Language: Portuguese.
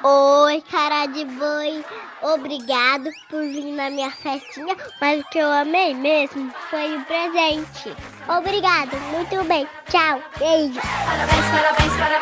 Oi, cara de Boi, obrigado por vir na minha festinha, mas o que eu amei mesmo foi o presente. Obrigado, muito bem. Tchau, beijo. Parabéns, parabéns, parabéns.